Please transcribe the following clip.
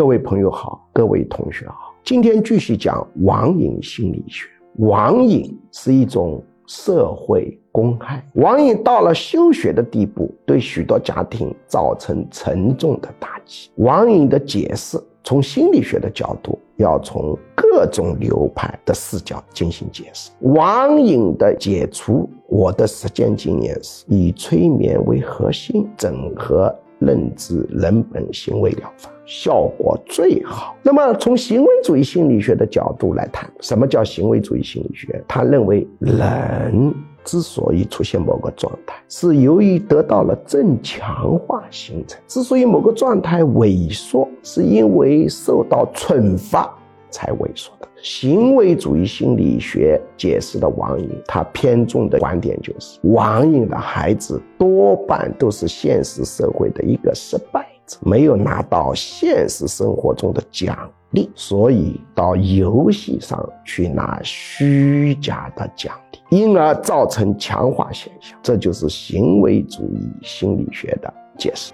各位朋友好，各位同学好，今天继续讲网瘾心理学。网瘾是一种社会公害，网瘾到了休学的地步，对许多家庭造成沉重的打击。网瘾的解释，从心理学的角度，要从各种流派的视角进行解释。网瘾的解除，我的实践经验是以催眠为核心，整合。认知人本行为疗法效果最好。那么，从行为主义心理学的角度来谈，什么叫行为主义心理学？他认为，人之所以出现某个状态，是由于得到了正强化形成；之所以某个状态萎缩，是因为受到惩罚才萎缩的。行为主义心理学解释的网瘾，它偏重的观点就是，网瘾的孩子多半都是现实社会的一个失败者，没有拿到现实生活中的奖励，所以到游戏上去拿虚假的奖励，因而造成强化现象。这就是行为主义心理学的解释。